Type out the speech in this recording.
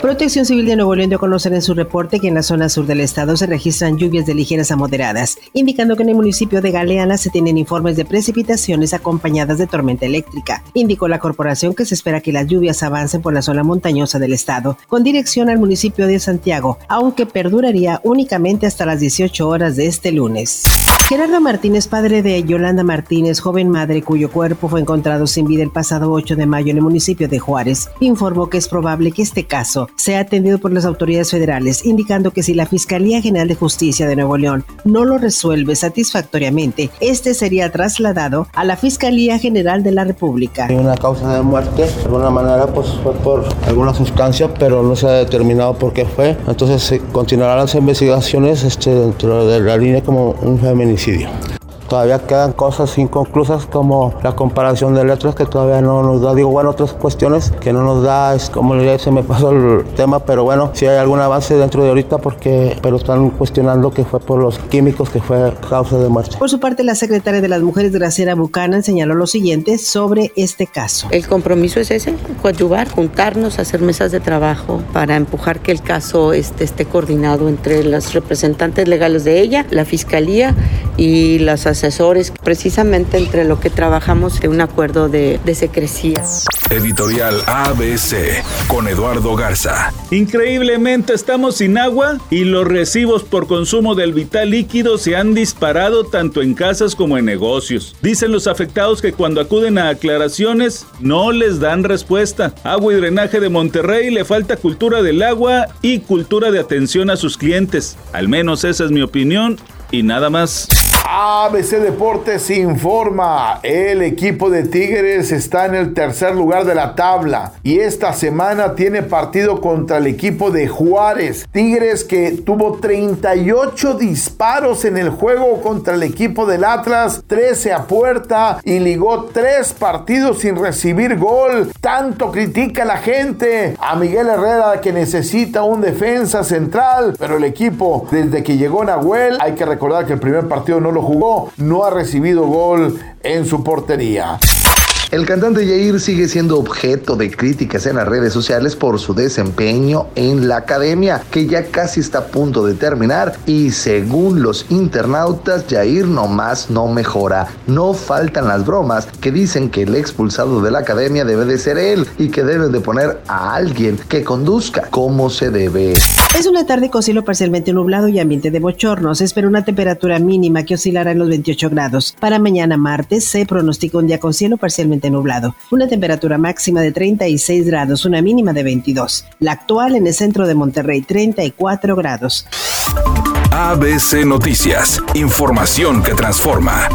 Protección Civil de Nuevo León dio a conocer en su reporte que en la zona sur del estado se registran lluvias de ligeras a moderadas, indicando que en el municipio de Galeana se tienen informes de precipitaciones acompañadas de tormenta eléctrica. Indicó la corporación que se espera que las lluvias avancen por la zona montañosa del estado, con dirección al municipio de Santiago, aunque perduraría únicamente hasta las 18 horas de este lunes. Gerardo Martínez, padre de Yolanda Martínez, joven madre cuyo cuerpo fue encontrado sin vida el pasado 8 de mayo en el municipio de Juárez, informó que es probable que este caso sea atendido por las autoridades federales, indicando que si la Fiscalía General de Justicia de Nuevo León no lo resuelve satisfactoriamente, este sería trasladado a la Fiscalía General de la República. Hay una causa de muerte, de alguna manera pues fue por alguna sustancia, pero no se ha determinado por qué fue. Entonces se continuarán las investigaciones este, dentro de la línea como un feminicidio Todavía quedan cosas inconclusas como la comparación de letras que todavía no nos da, digo, bueno, otras cuestiones que no nos da, es como le se me pasó el tema, pero bueno, si hay alguna base dentro de ahorita porque, pero están cuestionando que fue por los químicos que fue causa de muerte. Por su parte, la secretaria de las Mujeres, Graciela Buchanan, señaló lo siguiente sobre este caso. El compromiso es ese, coadyuvar, juntarnos, hacer mesas de trabajo para empujar que el caso esté, esté coordinado entre los representantes legales de ella, la fiscalía y las asesores, precisamente entre lo que trabajamos de un acuerdo de, de secrecía. Editorial ABC con Eduardo Garza. Increíblemente estamos sin agua y los recibos por consumo del vital líquido se han disparado tanto en casas como en negocios. Dicen los afectados que cuando acuden a aclaraciones no les dan respuesta. Agua y drenaje de Monterrey le falta cultura del agua y cultura de atención a sus clientes. Al menos esa es mi opinión y nada más. ABC Deportes informa, el equipo de Tigres está en el tercer lugar de la tabla y esta semana tiene partido contra el equipo de Juárez. Tigres que tuvo 38 disparos en el juego contra el equipo del Atlas, 13 a puerta y ligó 3 partidos sin recibir gol. Tanto critica la gente a Miguel Herrera que necesita un defensa central, pero el equipo desde que llegó Nahuel, hay que recordar que el primer partido no lo jugó, no ha recibido gol en su portería. El cantante Jair sigue siendo objeto de críticas en las redes sociales por su desempeño en la academia, que ya casi está a punto de terminar y según los internautas, Jair nomás no mejora. No faltan las bromas que dicen que el expulsado de la academia debe de ser él y que debe de poner a alguien que conduzca como se debe. Es una tarde con cielo parcialmente nublado y ambiente de bochorno. Se espera una temperatura mínima que oscilará en los 28 grados. Para mañana martes se pronostica un día con cielo nublado. Una temperatura máxima de 36 grados, una mínima de 22. La actual en el centro de Monterrey, 34 grados. ABC Noticias. Información que transforma.